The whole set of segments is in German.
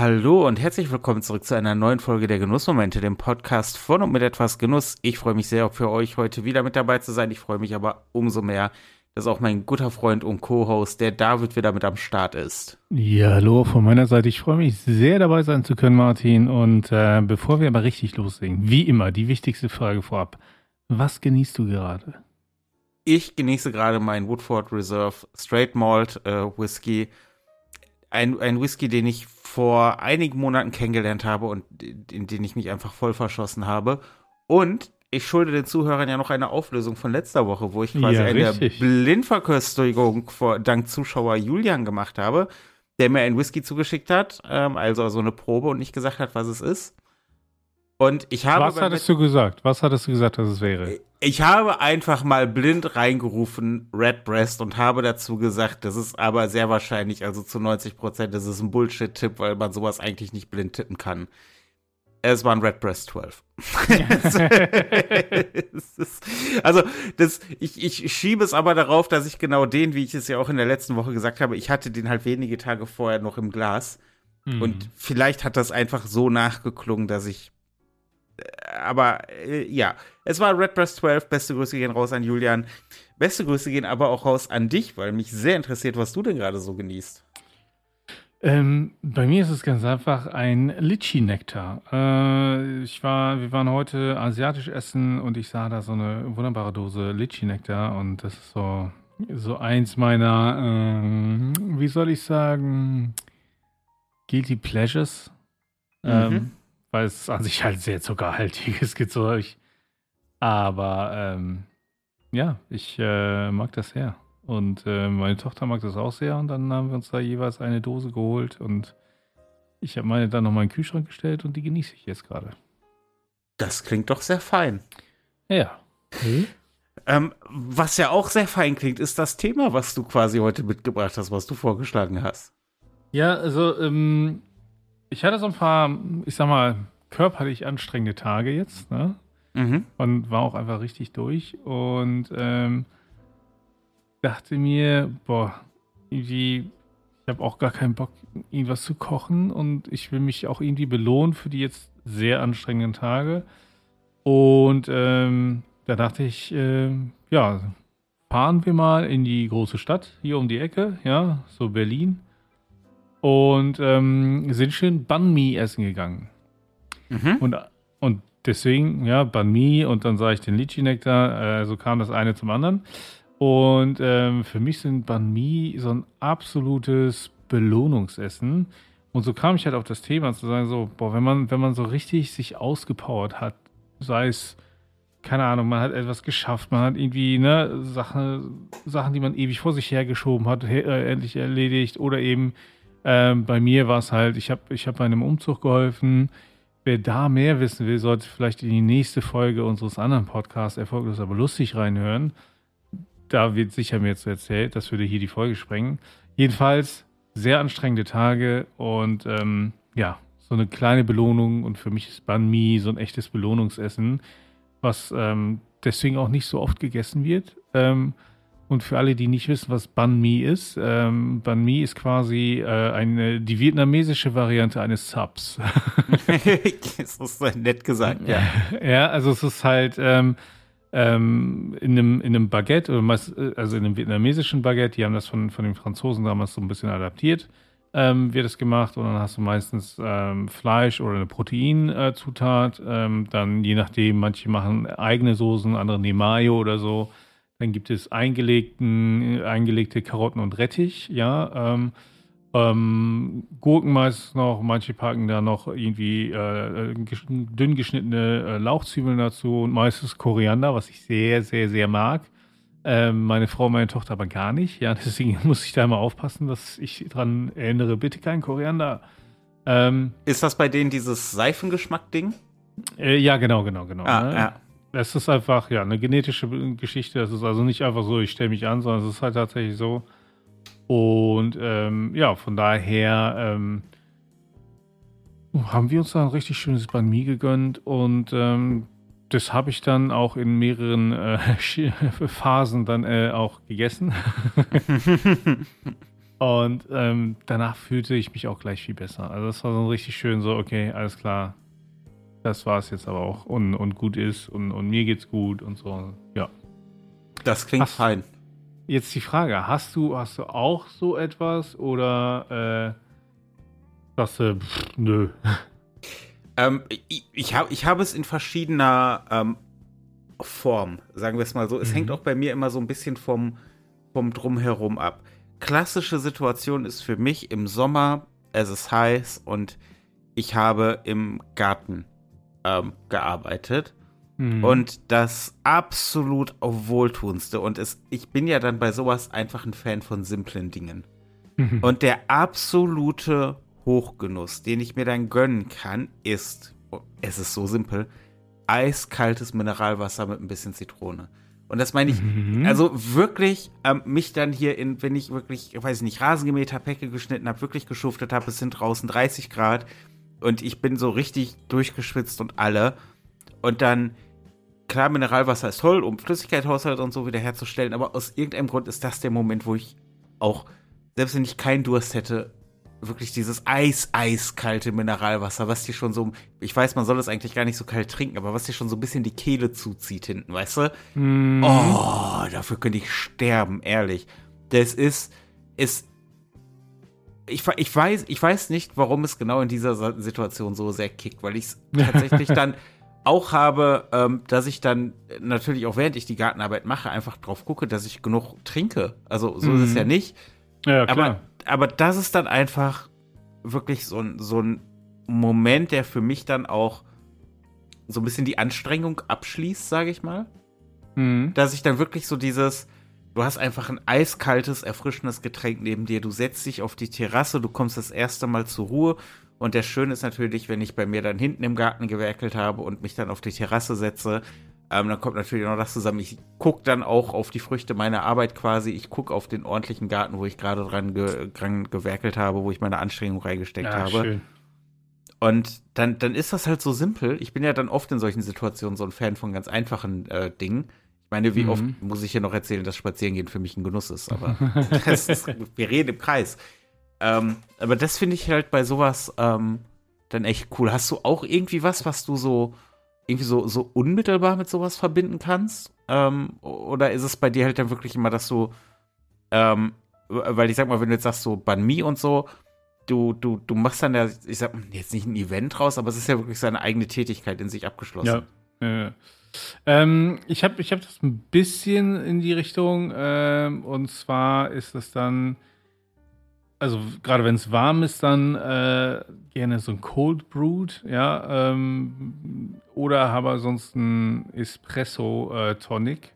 Hallo und herzlich willkommen zurück zu einer neuen Folge der Genussmomente, dem Podcast von und mit etwas Genuss. Ich freue mich sehr, für euch heute wieder mit dabei zu sein. Ich freue mich aber umso mehr, dass auch mein guter Freund und Co-Host, der David, wieder mit am Start ist. Ja, hallo von meiner Seite. Ich freue mich sehr dabei sein zu können, Martin. Und äh, bevor wir aber richtig loslegen, wie immer, die wichtigste Frage vorab. Was genießt du gerade? Ich genieße gerade meinen Woodford Reserve Straight Malt äh, Whisky. Ein, ein Whisky, den ich vor einigen Monaten kennengelernt habe und in den ich mich einfach voll verschossen habe. Und ich schulde den Zuhörern ja noch eine Auflösung von letzter Woche, wo ich quasi ja, eine Blindverköstigung vor, dank Zuschauer Julian gemacht habe, der mir ein Whisky zugeschickt hat, ähm, also so eine Probe und nicht gesagt hat, was es ist. Und ich habe. Was hattest du gesagt? Was hattest du gesagt, dass es wäre? Ich habe einfach mal blind reingerufen Redbreast und habe dazu gesagt, das ist aber sehr wahrscheinlich, also zu 90 Prozent, das ist ein Bullshit-Tipp, weil man sowas eigentlich nicht blind tippen kann. Es war ein Redbreast 12. also, das, ich, ich schiebe es aber darauf, dass ich genau den, wie ich es ja auch in der letzten Woche gesagt habe, ich hatte den halt wenige Tage vorher noch im Glas. Mhm. Und vielleicht hat das einfach so nachgeklungen, dass ich aber äh, ja, es war Redbreast 12. Beste Grüße gehen raus an Julian. Beste Grüße gehen aber auch raus an dich, weil mich sehr interessiert, was du denn gerade so genießt. Ähm, bei mir ist es ganz einfach ein Litchi-Nektar. Äh, ich war, wir waren heute asiatisch essen und ich sah da so eine wunderbare Dose Litchi-Nektar und das ist so, so eins meiner, äh, wie soll ich sagen, Guilty Pleasures. Mhm. Ähm, weil es an sich halt sehr zuckerhaltiges Gezeug. Aber ähm, ja, ich äh, mag das sehr. Und äh, meine Tochter mag das auch sehr. Und dann haben wir uns da jeweils eine Dose geholt. Und ich habe meine dann nochmal in den Kühlschrank gestellt und die genieße ich jetzt gerade. Das klingt doch sehr fein. Ja. Hm? Ähm, was ja auch sehr fein klingt, ist das Thema, was du quasi heute mitgebracht hast, was du vorgeschlagen hast. Ja, also ähm, ich hatte so ein paar, ich sag mal, körperlich anstrengende Tage jetzt, ne? Mhm. Und war auch einfach richtig durch und ähm, dachte mir, boah, irgendwie, ich habe auch gar keinen Bock, irgendwas zu kochen und ich will mich auch irgendwie belohnen für die jetzt sehr anstrengenden Tage. Und ähm, da dachte ich, äh, ja, fahren wir mal in die große Stadt hier um die Ecke, ja, so Berlin und ähm, sind schön Banh Mi essen gegangen. Mhm. Und, und deswegen, ja, Banh Mi und dann sah ich den Litchi-Nektar, äh, so kam das eine zum anderen. Und ähm, für mich sind Banh Mi so ein absolutes Belohnungsessen. Und so kam ich halt auf das Thema zu sagen, so, boah, wenn man, wenn man so richtig sich ausgepowert hat, sei es, keine Ahnung, man hat etwas geschafft, man hat irgendwie, ne, Sachen, Sachen, die man ewig vor sich hergeschoben hat, äh, endlich erledigt oder eben ähm, bei mir war es halt, ich habe ich hab bei einem Umzug geholfen. Wer da mehr wissen will, sollte vielleicht in die nächste Folge unseres anderen Podcasts Erfolglos aber lustig reinhören. Da wird sicher mir jetzt erzählt, das würde hier die Folge sprengen. Jedenfalls sehr anstrengende Tage und ähm, ja, so eine kleine Belohnung und für mich ist Banh Mi so ein echtes Belohnungsessen, was ähm, deswegen auch nicht so oft gegessen wird. Ähm, und für alle, die nicht wissen, was Banh Mi ist, ähm, Banh Mi ist quasi äh, eine, die vietnamesische Variante eines Subs. das ist nett gesagt, ja. Ja, also es ist halt ähm, ähm, in, einem, in einem Baguette, oder meist, äh, also in einem vietnamesischen Baguette, die haben das von, von den Franzosen damals so ein bisschen adaptiert, ähm, wird es gemacht und dann hast du meistens ähm, Fleisch oder eine Proteinzutat. Äh, dann je nachdem, manche machen eigene Soßen, andere nehmen Mayo oder so. Dann gibt es eingelegten, eingelegte Karotten und Rettich, ja. Ähm, ähm, Gurken meistens noch, manche packen da noch irgendwie äh, dünn geschnittene äh, Lauchzwiebeln dazu und meistens Koriander, was ich sehr, sehr, sehr mag. Ähm, meine Frau, meine Tochter aber gar nicht. Ja, deswegen muss ich da immer aufpassen, dass ich daran erinnere, bitte kein Koriander. Ähm, Ist das bei denen dieses Seifengeschmack-Ding? Äh, ja, genau, genau, genau. Ah, ne? ja. Es ist einfach, ja, eine genetische Geschichte. Es ist also nicht einfach so, ich stelle mich an, sondern es ist halt tatsächlich so. Und ähm, ja, von daher ähm, haben wir uns da ein richtig schönes Banh Mi gegönnt und ähm, das habe ich dann auch in mehreren äh, Phasen dann äh, auch gegessen. Und ähm, danach fühlte ich mich auch gleich viel besser. Also das war so richtig schön so, okay, alles klar. Das war es jetzt aber auch und, und gut ist und, und mir geht's gut und so. Ja. Das klingt hast, fein. Jetzt die Frage, hast du, hast du auch so etwas oder äh, sagst du, pff, nö. Ähm, ich ich habe ich hab es in verschiedener ähm, Form, sagen wir es mal so. Es mhm. hängt auch bei mir immer so ein bisschen vom, vom Drumherum ab klassische Situation ist für mich im Sommer, es ist heiß und ich habe im Garten ähm, gearbeitet. Mhm. Und das absolut wohltuendste. Und es, ich bin ja dann bei sowas einfach ein Fan von simplen Dingen. Mhm. Und der absolute Hochgenuss, den ich mir dann gönnen kann, ist, es ist so simpel, eiskaltes Mineralwasser mit ein bisschen Zitrone. Und das meine ich, mhm. also wirklich ähm, mich dann hier in, wenn ich wirklich, ich weiß nicht, Rasen gemäht habe, Päcke geschnitten habe, wirklich geschuftet habe, es sind draußen 30 Grad und ich bin so richtig durchgeschwitzt und alle. Und dann, klar, Mineralwasser ist toll, um Flüssigkeitshaushalt und so wiederherzustellen, aber aus irgendeinem Grund ist das der Moment, wo ich auch, selbst wenn ich keinen Durst hätte, wirklich dieses eis, eiskalte Mineralwasser, was dir schon so, ich weiß, man soll es eigentlich gar nicht so kalt trinken, aber was dir schon so ein bisschen die Kehle zuzieht hinten, weißt du? Mm. Oh, dafür könnte ich sterben, ehrlich. Das ist, ist, ich, ich, weiß, ich weiß nicht, warum es genau in dieser Situation so sehr kickt, weil ich es tatsächlich dann auch habe, ähm, dass ich dann natürlich auch während ich die Gartenarbeit mache, einfach drauf gucke, dass ich genug trinke. Also so mm. ist es ja mhm. nicht. Ja, klar. Aber aber das ist dann einfach wirklich so ein, so ein Moment, der für mich dann auch so ein bisschen die Anstrengung abschließt, sage ich mal. Mhm. Dass ich dann wirklich so dieses, du hast einfach ein eiskaltes, erfrischendes Getränk neben dir, du setzt dich auf die Terrasse, du kommst das erste Mal zur Ruhe. Und der Schöne ist natürlich, wenn ich bei mir dann hinten im Garten gewerkelt habe und mich dann auf die Terrasse setze, ähm, dann kommt natürlich noch das zusammen. Ich gucke dann auch auf die Früchte meiner Arbeit quasi. Ich gucke auf den ordentlichen Garten, wo ich gerade dran, ge dran gewerkelt habe, wo ich meine Anstrengung reingesteckt ja, habe. Schön. Und dann, dann ist das halt so simpel. Ich bin ja dann oft in solchen Situationen so ein Fan von ganz einfachen äh, Dingen. Ich meine, wie mhm. oft muss ich hier noch erzählen, dass Spazierengehen für mich ein Genuss ist, aber ist, wir reden im Kreis. Ähm, aber das finde ich halt bei sowas ähm, dann echt cool. Hast du auch irgendwie was, was du so irgendwie so, so unmittelbar mit sowas verbinden kannst? Ähm, oder ist es bei dir halt dann wirklich immer, dass du, ähm, weil ich sag mal, wenn du jetzt sagst, so Ban Mi und so, du, du, du machst dann ja, ich sag jetzt nicht ein Event raus, aber es ist ja wirklich seine eigene Tätigkeit in sich abgeschlossen. Ja. Äh, ähm, ich habe ich hab das ein bisschen in die Richtung, ähm, und zwar ist es dann also gerade wenn es warm ist, dann äh, gerne so ein Cold Brewed, ja, ähm, oder habe sonst ein Espresso äh, Tonic,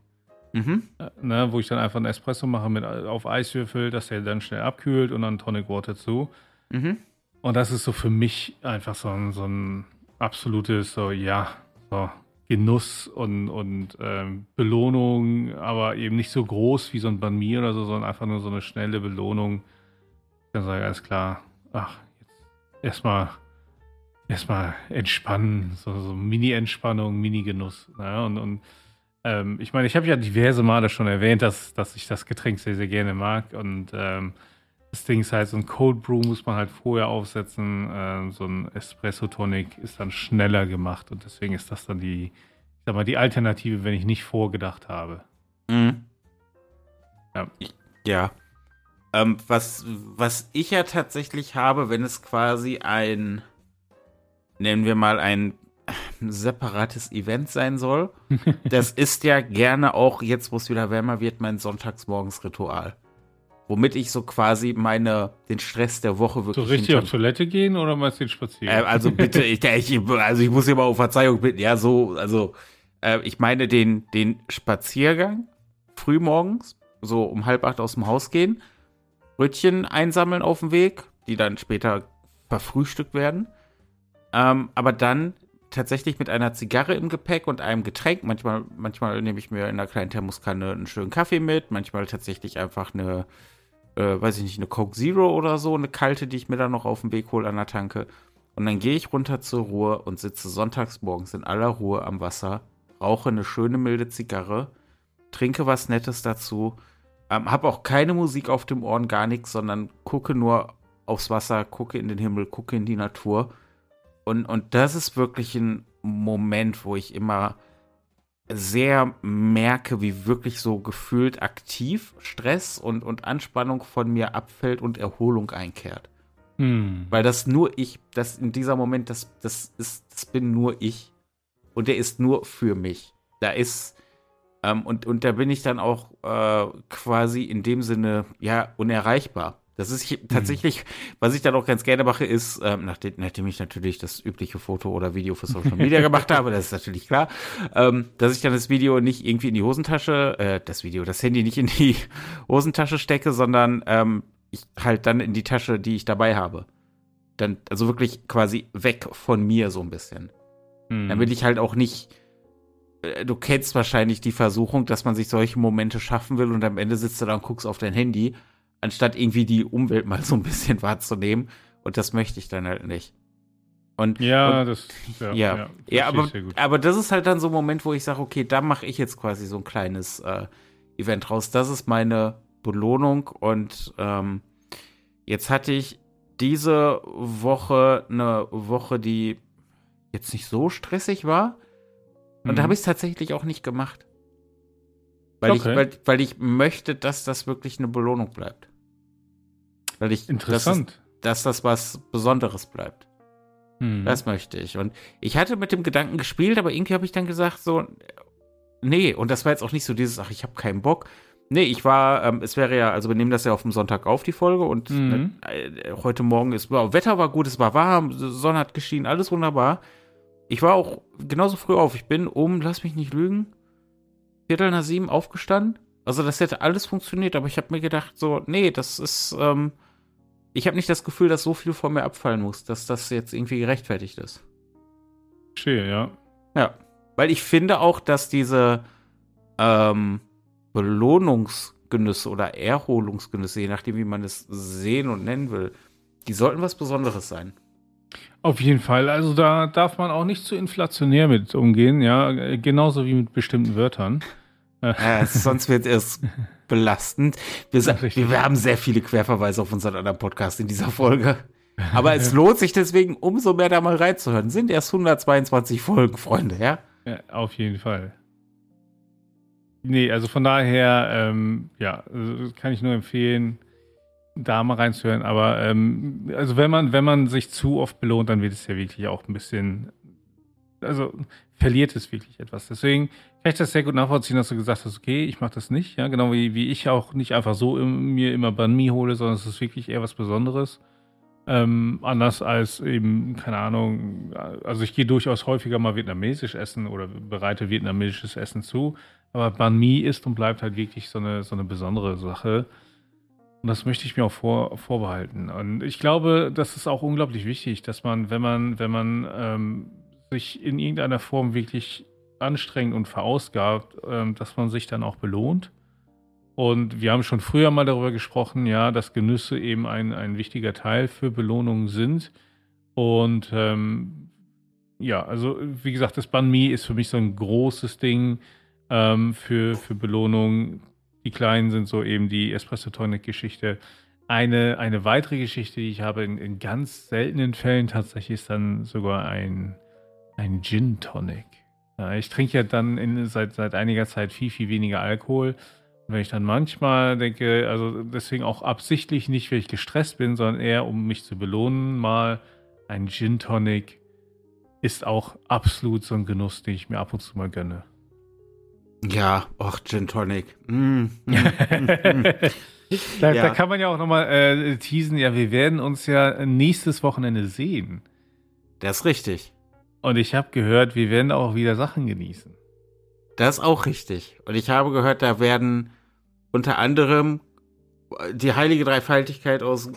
mhm. äh, ne, wo ich dann einfach ein Espresso mache mit auf Eiswürfel, dass der dann schnell abkühlt und dann Tonic Water zu. Mhm. Und das ist so für mich einfach so ein, so ein absolutes, so ja, so Genuss und, und ähm, Belohnung, aber eben nicht so groß wie so ein Ban Mi oder so, sondern einfach nur so eine schnelle Belohnung dann sage ich, alles klar, ach, jetzt erstmal erstmal entspannen, so, so Mini-Entspannung, Mini-Genuss. Ja, und, und ähm, ich meine, ich habe ja diverse Male schon erwähnt, dass, dass ich das Getränk sehr, sehr gerne mag. Und ähm, das Ding ist halt, so ein Cold Brew muss man halt vorher aufsetzen. Ähm, so ein Espresso Tonic ist dann schneller gemacht und deswegen ist das dann die, ich sag mal, die Alternative, wenn ich nicht vorgedacht habe. Mhm. Ja. Ja, ähm, was, was ich ja tatsächlich habe, wenn es quasi ein, nennen wir mal ein separates Event sein soll, das ist ja gerne auch, jetzt wo es wieder wärmer wird, mein Sonntagsmorgensritual. Womit ich so quasi meine, den Stress der Woche wirklich. So richtig auf Toilette gehen oder meinst du den Spaziergang? Äh, also bitte, ich, ich, also ich muss hier mal um Verzeihung bitten. Ja, so, also äh, ich meine den, den Spaziergang frühmorgens, so um halb acht aus dem Haus gehen Brötchen einsammeln auf dem Weg, die dann später verfrühstückt werden. Ähm, aber dann tatsächlich mit einer Zigarre im Gepäck und einem Getränk. Manchmal, manchmal nehme ich mir in einer kleinen Thermoskanne einen schönen Kaffee mit, manchmal tatsächlich einfach eine, äh, weiß ich nicht, eine Coke Zero oder so, eine kalte, die ich mir dann noch auf dem Weg hole an der Tanke. Und dann gehe ich runter zur Ruhe und sitze sonntags morgens in aller Ruhe am Wasser, rauche eine schöne milde Zigarre, trinke was Nettes dazu Ähm, habe auch keine Musik auf dem Ohren, gar nichts, sondern gucke nur aufs Wasser, gucke in den Himmel, gucke in die Natur. Und, und das ist wirklich ein Moment, wo ich immer sehr merke, wie wirklich so gefühlt aktiv Stress und, und Anspannung von mir abfällt und Erholung einkehrt. Hm. Weil das nur ich, das in dieser Moment, das, das ist, das bin nur ich. Und der ist nur für mich. Da ist, ähm, und, und da bin ich dann auch äh, quasi in dem Sinne, ja, unerreichbar. Das ist ich, tatsächlich, mhm. was ich dann auch ganz gerne mache, ist, ähm, nachdem, nachdem ich natürlich das übliche Foto oder Video für Social Media gemacht habe, das ist natürlich klar, ähm, dass ich dann das Video nicht irgendwie in die Hosentasche, äh, das Video, das Handy nicht in die Hosentasche stecke, sondern ähm, ich halt dann in die Tasche, die ich dabei habe. Dann, also wirklich quasi weg von mir so ein bisschen. Mhm. Damit ich halt auch nicht, äh, du kennst wahrscheinlich die Versuchung, dass man sich solche Momente schaffen will und am Ende sitzt du da und guckst auf dein Handy anstatt irgendwie die Umwelt mal so ein bisschen wahrzunehmen. Und das möchte ich dann halt nicht. Und, ja, und, das ja, ja, ja, ja aber, aber das ist halt dann so ein Moment, wo ich sage, okay, da mache ich jetzt quasi so ein kleines äh, Event raus. Das ist meine Belohnung und ähm, jetzt hatte ich diese Woche eine Woche, die jetzt nicht so stressig war und mhm. da habe ich es tatsächlich auch nicht gemacht. Weil, okay. ich, weil, weil ich möchte, dass das wirklich eine Belohnung bleibt. Weil ich, Interessant. Dass, dass das was Besonderes bleibt. Hm. Das möchte ich. Und ich hatte mit dem Gedanken gespielt, aber irgendwie habe ich dann gesagt, so, nee, und das war jetzt auch nicht so dieses, ach, ich habe keinen Bock. Nee, ich war, ähm, es wäre ja, also wir nehmen das ja auf dem Sonntag auf, die Folge, und mhm. äh, heute Morgen ist, wow, Wetter war gut, es war warm, Sonne hat geschienen, alles wunderbar. Ich war auch genauso früh auf. Ich bin um, lass mich nicht lügen, Viertel nach sieben aufgestanden. Also das hätte alles funktioniert, aber ich habe mir gedacht, so, nee, das ist, ähm, ich habe nicht das Gefühl, dass so viel von mir abfallen muss, dass das jetzt irgendwie gerechtfertigt ist. Verstehe, ja. Ja, weil ich finde auch, dass diese ähm, Belohnungsgenüsse oder Erholungsgenüsse, je nachdem, wie man es sehen und nennen will, die sollten was Besonderes sein. Auf jeden Fall. Also da darf man auch nicht zu inflationär mit umgehen, ja. Genauso wie mit bestimmten Wörtern. Ja, sonst wird es belastend. Wir, wir, haben sehr viele Querverweise auf unseren anderen Podcast in dieser Folge. Aber es lohnt sich deswegen umso mehr da mal reinzuhören. Sind erst 122 Folgen, Freunde, ja? ja auf jeden Fall. Nee, also von daher, ähm, ja, also kann ich nur empfehlen, da mal reinzuhören. Aber ähm, also wenn man, wenn man sich zu oft belohnt, dann wird es ja wirklich auch ein bisschen, also verliert es wirklich etwas. Deswegen kann ich das sehr gut nachvollziehen, dass du gesagt hast, okay, ich mache das nicht. Ja, genau wie, wie ich auch nicht einfach so im, mir immer Banh Mi hole, sondern es ist wirklich eher was Besonderes. Ähm, anders als eben, keine Ahnung, also ich gehe durchaus häufiger mal vietnamesisch essen oder bereite vietnamesisches Essen zu, aber Banh Mi ist und bleibt halt wirklich so eine, so eine besondere Sache. Und das möchte ich mir auch vor, vorbehalten. Und ich glaube, das ist auch unglaublich wichtig, dass man, wenn man, wenn man ähm, sich in irgendeiner Form wirklich anstrengend und verausgabt, ähm, dass man sich dann auch belohnt. Und wir haben schon früher mal darüber gesprochen, ja, dass Genüsse eben ein, ein wichtiger Teil für Belohnungen sind. Und ähm, ja, also wie gesagt, das Banh Mi ist für mich so ein großes Ding ähm, für, für Belohnungen. Die kleinen sind so eben die Espresso Tonic Geschichte. Eine, eine weitere Geschichte, die ich habe in, in ganz seltenen Fällen tatsächlich, ist dann sogar ein, ein Gin Tonic. Ja, ich trinke ja dann in, seit, seit einiger Zeit viel, viel weniger Alkohol. Und wenn ich dann manchmal denke, also deswegen auch absichtlich nicht, weil ich gestresst bin, sondern eher, um mich zu belohnen, mal ein Gin Tonic ist auch absolut so ein Genuss, den ich mir ab und zu mal gönne. Ja, ach, Gin Tonic. Mm. da, ja. da, kann man ja auch nochmal äh, teasen, ja, wir werden uns ja nächstes Wochenende sehen. Das ist richtig. Und ich habe gehört, wir werden auch wieder Sachen genießen. Das ist auch richtig. Und ich habe gehört, da werden unter anderem die heilige Dreifaltigkeit aus,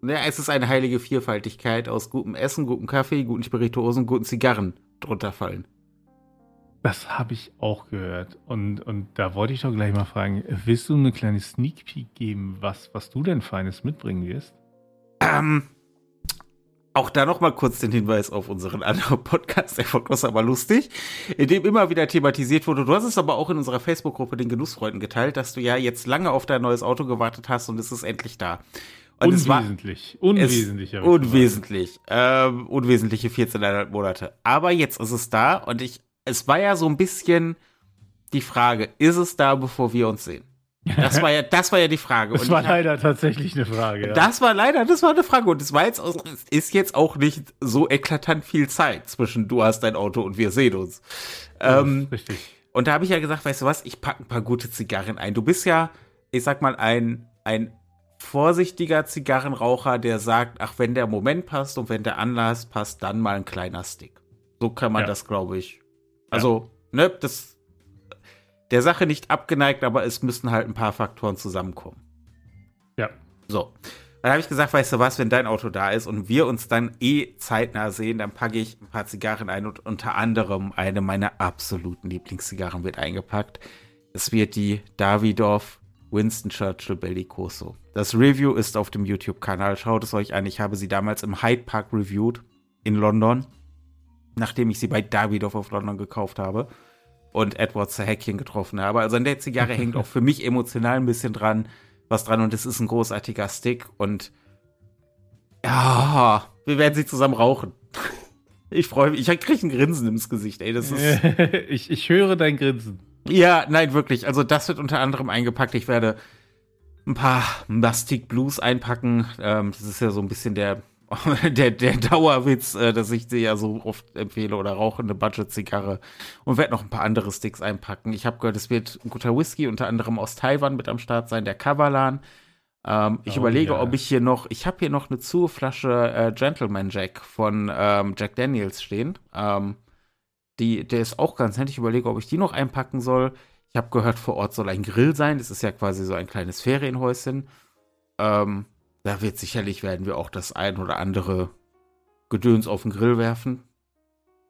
ne, es ist eine heilige Vierfaltigkeit aus gutem Essen, gutem Kaffee, guten Spirituosen, guten Zigarren drunter fallen. Das habe ich auch gehört. Und, und da wollte ich doch gleich mal fragen, willst du eine kleine Sneak Peek geben, was, was du denn Feines mitbringen wirst? Ähm, Auch da noch mal kurz den Hinweis auf unseren anderen Podcast, der Podcast aber lustig, in dem immer wieder thematisiert wurde. Du hast es aber auch in unserer Facebook-Gruppe den Genussfreunden geteilt, dass du ja jetzt lange auf dein neues Auto gewartet hast und es ist endlich da. Und unwesentlich, war, unwesentlich. Es, unwesentlich, ähm, unwesentliche 14,5 Monate. Aber jetzt ist es da und ich, es war ja so ein bisschen die Frage, ist es da, bevor wir uns sehen? Das war ja, das war ja die Frage. Das und war leider hab, tatsächlich eine Frage. Ja. Das war leider, das war eine Frage. Und es war jetzt, auch, es ist jetzt auch nicht so eklatant viel Zeit zwischen du hast dein Auto und wir sehen uns. Ja, ähm, richtig. Und da habe ich ja gesagt, weißt du was, ich packe ein paar gute Zigarren ein. Du bist ja, ich sag mal, ein, ein vorsichtiger Zigarrenraucher, der sagt, ach, wenn der Moment passt und wenn der Anlass passt, dann mal ein kleiner Stick. So kann man ja. das, glaube ich. Also, ne, das der Sache nicht abgeneigt, aber es müssten halt ein paar Faktoren zusammenkommen. Ja. So. Dann habe ich gesagt, weißt du was, wenn dein Auto da ist und wir uns dann eh zeitnah sehen, dann packe ich ein paar Zigarren ein und unter anderem eine meiner absoluten Lieblingszigarren wird eingepackt. Es wird die Davidoff Winston Churchill Bellicoso. Das Review ist auf dem YouTube-Kanal. Schaut es euch an. Ich habe sie damals im Hyde Park reviewed in London, nachdem ich sie bei Davidoff auf London gekauft habe und Edward Zerhäckchen getroffen habe. Also an der Zigarre hängt auch für mich emotional ein bisschen dran, was dran und es ist ein großartiger Stick und ja, wir werden sie zusammen rauchen. Ich freue mich, ich kriege ein Grinsen ins Gesicht, ey, das ist ich, ich höre dein Grinsen. Ja, nein, wirklich. Also das wird unter anderem eingepackt. Ich werde ein paar Mastic Blues einpacken. Ähm, das ist ja so ein bisschen der der, der Dauerwitz, äh, dass ich dir ja so oft empfehle oder rauche eine Budget-Zigarre und werde noch ein paar andere Sticks einpacken. Ich habe gehört, es wird ein guter Whisky, unter anderem aus Taiwan mit am Start sein, der Kavalan. Ähm, ich oh, überlege, ja. ob ich hier noch, ich habe hier noch eine Zuhflasche äh, Gentleman Jack von ähm, Jack Daniels stehen. Ähm, die, der ist auch ganz nett. Ich überlege, ob ich die noch einpacken soll. Ich habe gehört, vor Ort soll ein Grill sein. Das ist ja quasi so ein kleines Ferienhäuschen. Ähm, da wird sicherlich werden wir auch das ein oder andere Gedöns auf den Grill werfen.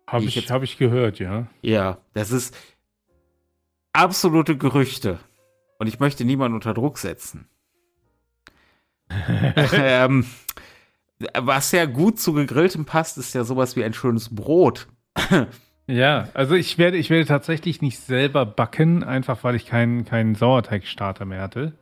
Habe ich, ich, hab ich gehört, ja. Ja, das ist absolute Gerüchte. Und ich möchte niemanden unter Druck setzen. ähm, was ja gut zu gegrilltem passt, ist ja sowas wie ein schönes Brot. ja, also ich werde, ich werde tatsächlich nicht selber backen, einfach weil ich keinen, keinen Sauerteigstarter mehr hatte.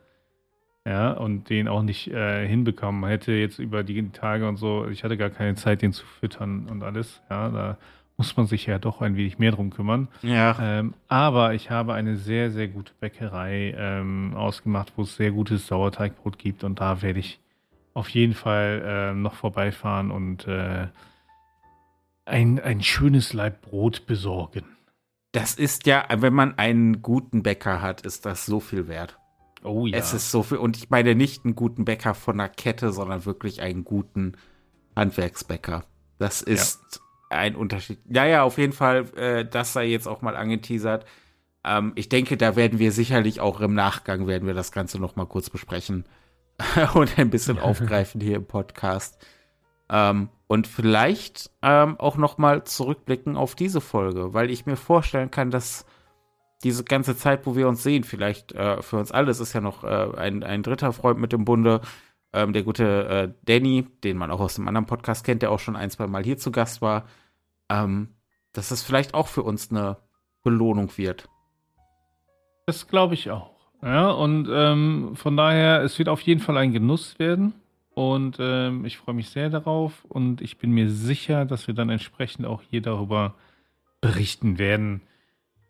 Ja, und den auch nicht äh, hinbekommen hätte jetzt über die Tage und so. Ich hatte gar keine Zeit, den zu füttern und alles. Ja, da muss man sich ja doch ein wenig mehr drum kümmern. Ja. Ähm, aber ich habe eine sehr, sehr gute Bäckerei ähm, ausgemacht, wo es sehr gutes Sauerteigbrot gibt und da werde ich auf jeden Fall äh, noch vorbeifahren und äh, ein, ein schönes Leib Brot besorgen. Das ist ja, wenn man einen guten Bäcker hat, ist das so viel wert. Oh ja. Es ist so viel. Und ich meine nicht einen guten Bäcker von einer Kette, sondern wirklich einen guten Handwerksbäcker. Das ist ja. ein Unterschied. Ja, ja, auf jeden Fall, äh, das sei jetzt auch mal angeteasert. Ähm, ich denke, da werden wir sicherlich auch im Nachgang werden wir das Ganze noch mal kurz besprechen und ein bisschen aufgreifen hier im Podcast. Ähm, und vielleicht ähm, auch noch mal zurückblicken auf diese Folge, weil ich mir vorstellen kann, dass diese ganze Zeit, wo wir uns sehen, vielleicht äh, für uns alle, es ist ja noch äh, ein, ein dritter Freund mit dem Bunde, ähm, der gute äh, Danny, den man auch aus dem anderen Podcast kennt, der auch schon ein, zwei Mal hier zu Gast war, ähm, dass das vielleicht auch für uns eine Belohnung wird. Das glaube ich auch. Ja, und ähm, von daher, es wird auf jeden Fall ein Genuss werden. Und ähm, ich freue mich sehr darauf. Und ich bin mir sicher, dass wir dann entsprechend auch hier darüber berichten werden,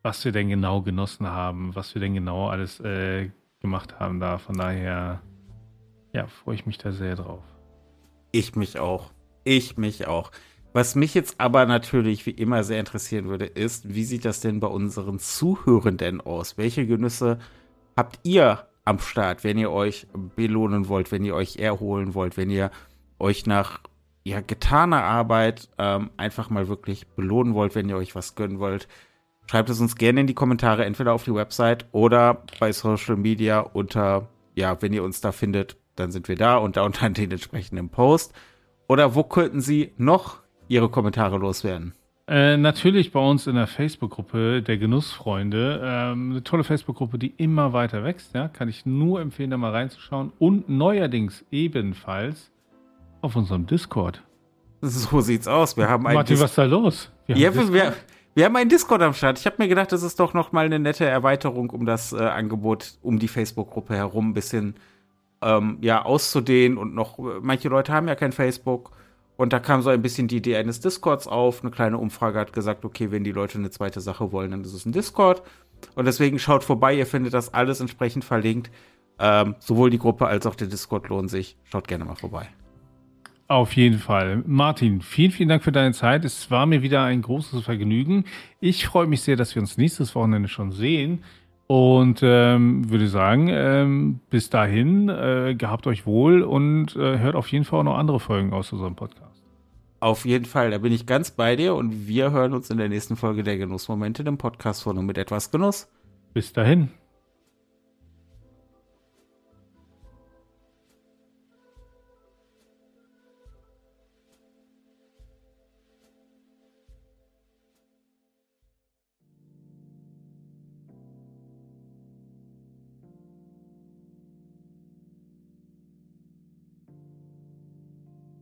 was wir denn genau genossen haben, was wir denn genau alles äh, gemacht haben da. Von daher, ja, freue ich mich da sehr drauf. Ich mich auch. Ich mich auch. Was mich jetzt aber natürlich wie immer sehr interessieren würde, ist, wie sieht das denn bei unseren Zuhörenden aus? Welche Genüsse habt ihr am Start, wenn ihr euch belohnen wollt, wenn ihr euch erholen wollt, wenn ihr euch nach ja, getaner Arbeit ähm, einfach mal wirklich belohnen wollt, wenn ihr euch was gönnen wollt? Schreibt es uns gerne in die Kommentare, entweder auf die Website oder bei Social Media unter, ja, wenn ihr uns da findet, dann sind wir da und da unter den entsprechenden Post. Oder wo könnten Sie noch Ihre Kommentare loswerden? Äh, natürlich bei uns in der Facebook-Gruppe der Genussfreunde. Ähm, eine tolle Facebook-Gruppe, die immer weiter wächst. Ja? Kann ich nur empfehlen, da mal reinzuschauen. Und neuerdings ebenfalls auf unserem Discord. So sieht's aus. Wir haben Martin, Dis was ist da los? Wir ja, wir, wir, haben einen Discord am Start. Ich habe mir gedacht, das ist doch noch mal eine nette Erweiterung, um das äh, Angebot um die Facebook-Gruppe herum ein bisschen ähm, ja, auszudehnen. Und noch, manche Leute haben ja kein Facebook. Und da kam so ein bisschen die Idee eines Discords auf. Eine kleine Umfrage hat gesagt, okay, wenn die Leute eine zweite Sache wollen, dann ist es ein Discord. Und deswegen schaut vorbei, ihr findet das alles entsprechend verlinkt. Ähm, sowohl die Gruppe als auch der Discord lohnen sich. Schaut gerne mal vorbei. Auf jeden Fall. Martin, vielen, vielen Dank für deine Zeit. Es war mir wieder ein großes Vergnügen. Ich freue mich sehr, dass wir uns nächstes Wochenende schon sehen. Und ähm, würde sagen, ähm, bis dahin, äh, gehabt euch wohl und äh, hört auf jeden Fall auch noch andere Folgen aus unserem Podcast. Auf jeden Fall, da bin ich ganz bei dir und wir hören uns in der nächsten Folge der Genussmomente, dem Podcast von und mit etwas Genuss. Bis dahin.